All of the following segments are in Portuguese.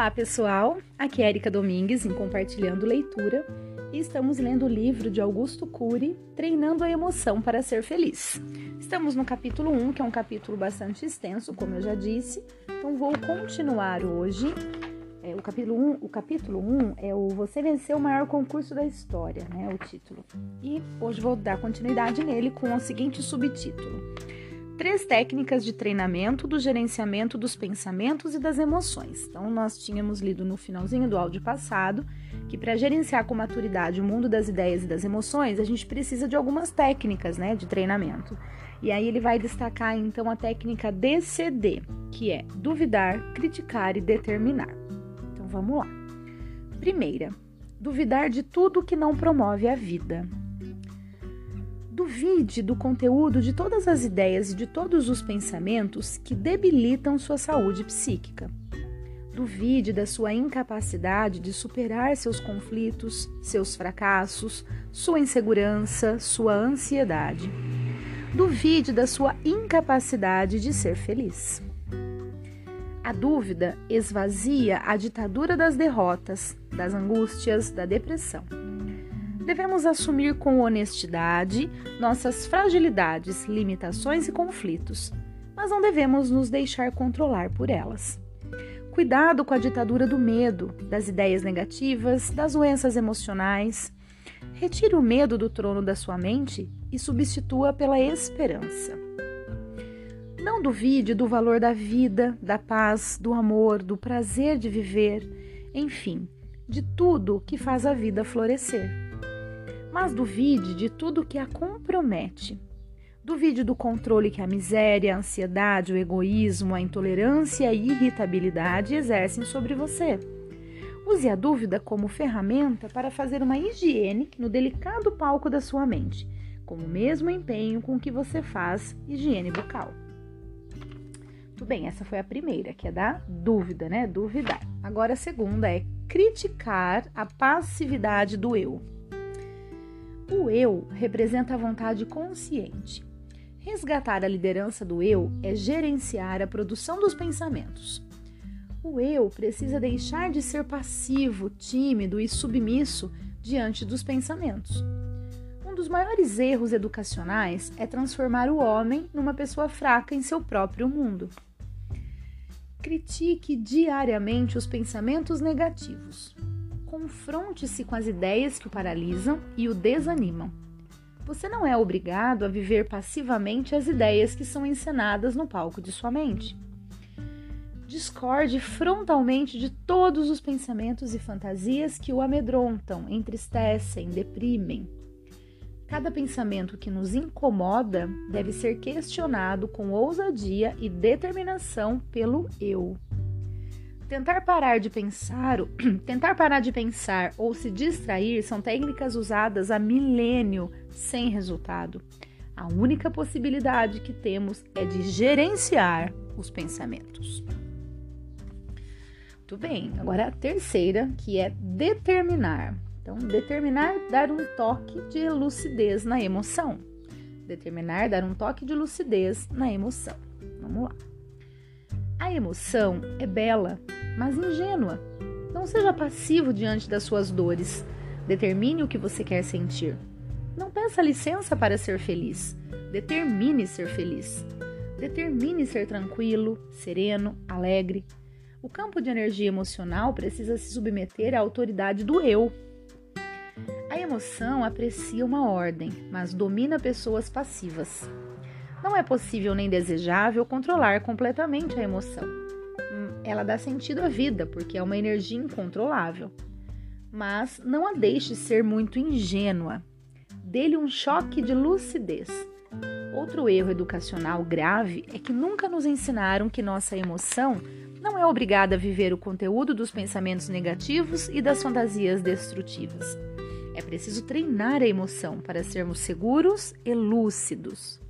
Olá, pessoal! Aqui é Erika Domingues em Compartilhando Leitura e estamos lendo o livro de Augusto Cury, Treinando a Emoção para Ser Feliz. Estamos no capítulo 1, que é um capítulo bastante extenso, como eu já disse, então vou continuar hoje. É, o, capítulo 1, o capítulo 1 é o Você Venceu o Maior Concurso da História, né? O título. E hoje vou dar continuidade nele com o seguinte subtítulo três técnicas de treinamento do gerenciamento dos pensamentos e das emoções. Então, nós tínhamos lido no finalzinho do áudio passado que para gerenciar com maturidade o mundo das ideias e das emoções, a gente precisa de algumas técnicas, né, de treinamento. E aí ele vai destacar então a técnica DCD, que é duvidar, criticar e determinar. Então, vamos lá. Primeira, duvidar de tudo que não promove a vida. Duvide do conteúdo de todas as ideias e de todos os pensamentos que debilitam sua saúde psíquica. Duvide da sua incapacidade de superar seus conflitos, seus fracassos, sua insegurança, sua ansiedade. Duvide da sua incapacidade de ser feliz. A dúvida esvazia a ditadura das derrotas, das angústias, da depressão devemos assumir com honestidade nossas fragilidades, limitações e conflitos, mas não devemos nos deixar controlar por elas. Cuidado com a ditadura do medo, das ideias negativas, das doenças emocionais. Retire o medo do trono da sua mente e substitua pela esperança. Não duvide do valor da vida, da paz, do amor, do prazer de viver, enfim, de tudo que faz a vida florescer mas duvide de tudo que a compromete. Duvide do controle que a miséria, a ansiedade, o egoísmo, a intolerância e a irritabilidade exercem sobre você. Use a dúvida como ferramenta para fazer uma higiene no delicado palco da sua mente, com o mesmo empenho com que você faz higiene bucal. Muito bem, essa foi a primeira, que é da dúvida, né? Duvidar. Agora a segunda é criticar a passividade do eu. O eu representa a vontade consciente. Resgatar a liderança do eu é gerenciar a produção dos pensamentos. O eu precisa deixar de ser passivo, tímido e submisso diante dos pensamentos. Um dos maiores erros educacionais é transformar o homem numa pessoa fraca em seu próprio mundo. Critique diariamente os pensamentos negativos confronte-se com as ideias que o paralisam e o desanimam. Você não é obrigado a viver passivamente as ideias que são encenadas no palco de sua mente. Discorde frontalmente de todos os pensamentos e fantasias que o amedrontam, entristecem, deprimem. Cada pensamento que nos incomoda deve ser questionado com ousadia e determinação pelo eu. Tentar parar de pensar, tentar parar de pensar ou se distrair são técnicas usadas há milênio sem resultado. A única possibilidade que temos é de gerenciar os pensamentos. Muito bem, agora a terceira, que é determinar. Então, determinar, dar um toque de lucidez na emoção. Determinar, dar um toque de lucidez na emoção. Vamos lá. A emoção é bela, mas ingênua. Não seja passivo diante das suas dores. Determine o que você quer sentir. Não peça licença para ser feliz. Determine ser feliz. Determine ser tranquilo, sereno, alegre. O campo de energia emocional precisa se submeter à autoridade do eu. A emoção aprecia uma ordem, mas domina pessoas passivas. Não é possível nem desejável controlar completamente a emoção. Ela dá sentido à vida, porque é uma energia incontrolável. Mas não a deixe ser muito ingênua. Dê-lhe um choque de lucidez. Outro erro educacional grave é que nunca nos ensinaram que nossa emoção não é obrigada a viver o conteúdo dos pensamentos negativos e das fantasias destrutivas. É preciso treinar a emoção para sermos seguros e lúcidos.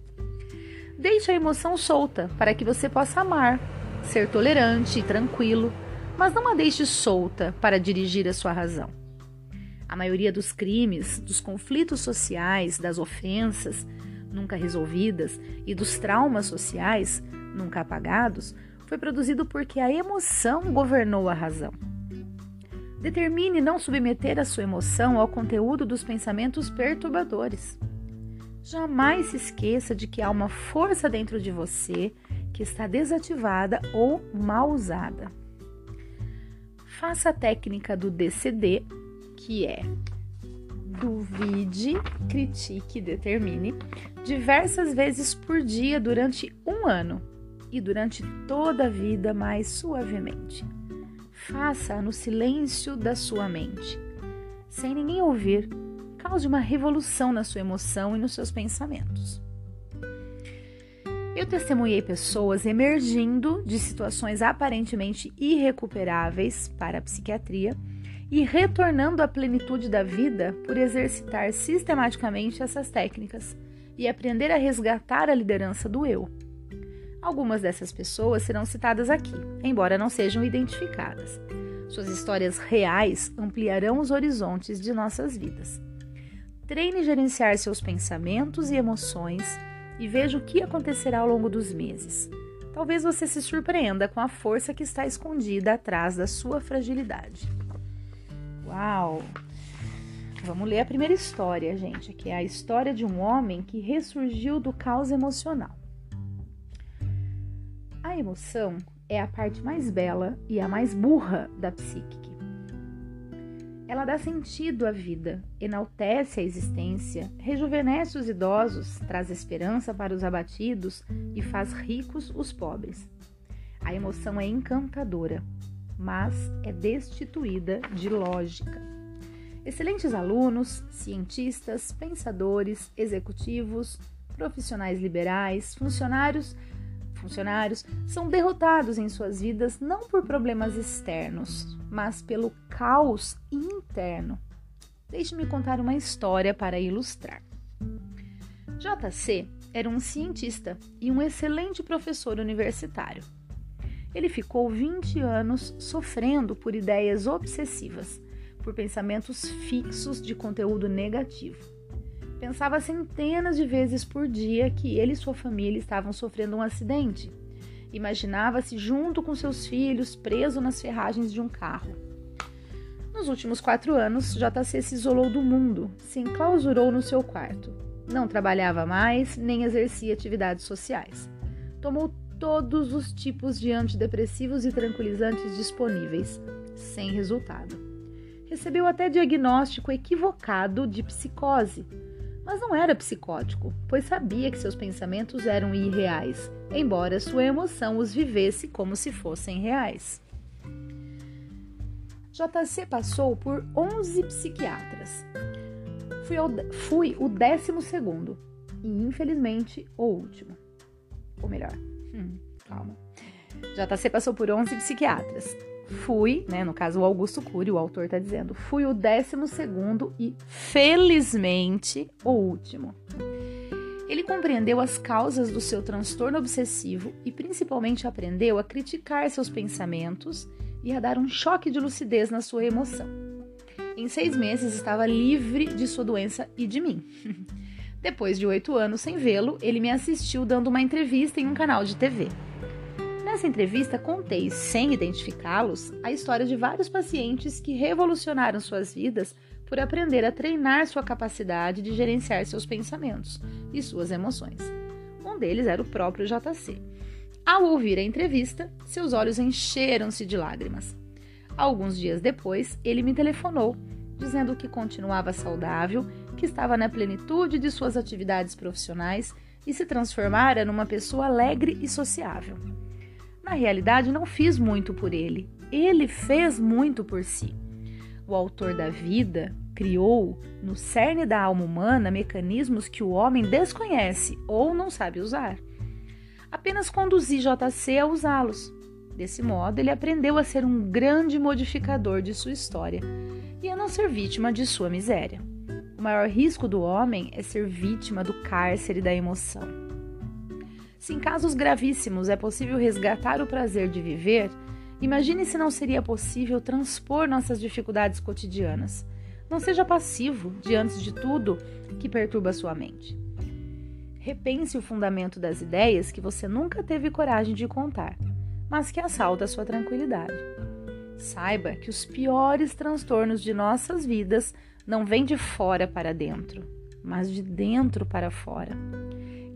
Deixe a emoção solta para que você possa amar, ser tolerante e tranquilo, mas não a deixe solta para dirigir a sua razão. A maioria dos crimes, dos conflitos sociais, das ofensas nunca resolvidas e dos traumas sociais nunca apagados foi produzido porque a emoção governou a razão. Determine não submeter a sua emoção ao conteúdo dos pensamentos perturbadores. Jamais se esqueça de que há uma força dentro de você que está desativada ou mal usada. Faça a técnica do DCD, que é duvide, critique determine diversas vezes por dia durante um ano e durante toda a vida mais suavemente. Faça no silêncio da sua mente, sem ninguém ouvir. Cause uma revolução na sua emoção e nos seus pensamentos. Eu testemunhei pessoas emergindo de situações aparentemente irrecuperáveis para a psiquiatria e retornando à plenitude da vida por exercitar sistematicamente essas técnicas e aprender a resgatar a liderança do eu. Algumas dessas pessoas serão citadas aqui, embora não sejam identificadas. Suas histórias reais ampliarão os horizontes de nossas vidas. Treine gerenciar seus pensamentos e emoções e veja o que acontecerá ao longo dos meses. Talvez você se surpreenda com a força que está escondida atrás da sua fragilidade. Uau! Vamos ler a primeira história, gente, que é a história de um homem que ressurgiu do caos emocional. A emoção é a parte mais bela e a mais burra da psique. Ela dá sentido à vida, enaltece a existência, rejuvenesce os idosos, traz esperança para os abatidos e faz ricos os pobres. A emoção é encantadora, mas é destituída de lógica. Excelentes alunos, cientistas, pensadores, executivos, profissionais liberais, funcionários funcionários são derrotados em suas vidas não por problemas externos, mas pelo caos interno. Deixe-me contar uma história para ilustrar. JC era um cientista e um excelente professor universitário. Ele ficou 20 anos sofrendo por ideias obsessivas, por pensamentos fixos de conteúdo negativo. Pensava centenas de vezes por dia que ele e sua família estavam sofrendo um acidente. Imaginava-se junto com seus filhos, preso nas ferragens de um carro. Nos últimos quatro anos, JC se isolou do mundo, se enclausurou no seu quarto. Não trabalhava mais, nem exercia atividades sociais. Tomou todos os tipos de antidepressivos e tranquilizantes disponíveis, sem resultado. Recebeu até diagnóstico equivocado de psicose mas não era psicótico, pois sabia que seus pensamentos eram irreais, embora sua emoção os vivesse como se fossem reais. JC passou por 11 psiquiatras. Fui, ao, fui o décimo segundo e, infelizmente, o último. Ou melhor, hum, calma. JC passou por 11 psiquiatras fui, né, no caso o Augusto Cury, o autor está dizendo, fui o décimo segundo e felizmente o último. Ele compreendeu as causas do seu transtorno obsessivo e principalmente aprendeu a criticar seus pensamentos e a dar um choque de lucidez na sua emoção. Em seis meses estava livre de sua doença e de mim. Depois de oito anos sem vê-lo, ele me assistiu dando uma entrevista em um canal de TV. Nessa entrevista, contei, sem identificá-los, a história de vários pacientes que revolucionaram suas vidas por aprender a treinar sua capacidade de gerenciar seus pensamentos e suas emoções. Um deles era o próprio JC. Ao ouvir a entrevista, seus olhos encheram-se de lágrimas. Alguns dias depois, ele me telefonou, dizendo que continuava saudável, que estava na plenitude de suas atividades profissionais e se transformara numa pessoa alegre e sociável. Na realidade, não fiz muito por ele, ele fez muito por si. O autor da vida criou, no cerne da alma humana, mecanismos que o homem desconhece ou não sabe usar. Apenas conduzi JC a usá-los. Desse modo, ele aprendeu a ser um grande modificador de sua história e a não ser vítima de sua miséria. O maior risco do homem é ser vítima do cárcere da emoção. Se em casos gravíssimos é possível resgatar o prazer de viver, imagine se não seria possível transpor nossas dificuldades cotidianas. Não seja passivo diante de tudo que perturba sua mente. Repense o fundamento das ideias que você nunca teve coragem de contar. mas que assalta sua tranquilidade. Saiba que os piores transtornos de nossas vidas não vêm de fora para dentro, mas de dentro para fora.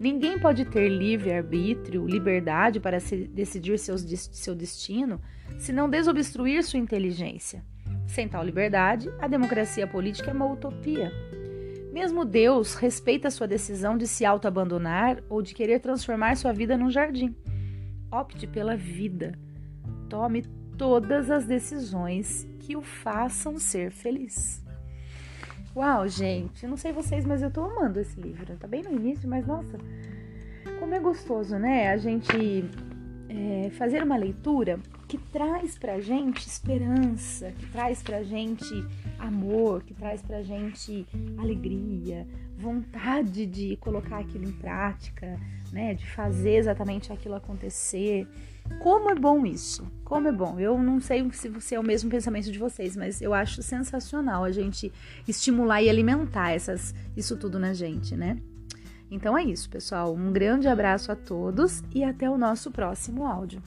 Ninguém pode ter livre-arbítrio, liberdade para decidir seus, seu destino, se não desobstruir sua inteligência. Sem tal liberdade, a democracia política é uma utopia. Mesmo Deus respeita sua decisão de se auto-abandonar ou de querer transformar sua vida num jardim. Opte pela vida. Tome todas as decisões que o façam ser feliz. Uau, gente, não sei vocês, mas eu tô amando esse livro. Tá bem no início, mas nossa, como é gostoso, né? A gente é, fazer uma leitura que traz pra gente esperança, que traz pra gente amor, que traz pra gente alegria, vontade de colocar aquilo em prática, né? De fazer exatamente aquilo acontecer. Como é bom isso? Como é bom. Eu não sei se você é o mesmo pensamento de vocês, mas eu acho sensacional a gente estimular e alimentar essas, isso tudo na gente, né? Então é isso, pessoal. Um grande abraço a todos e até o nosso próximo áudio.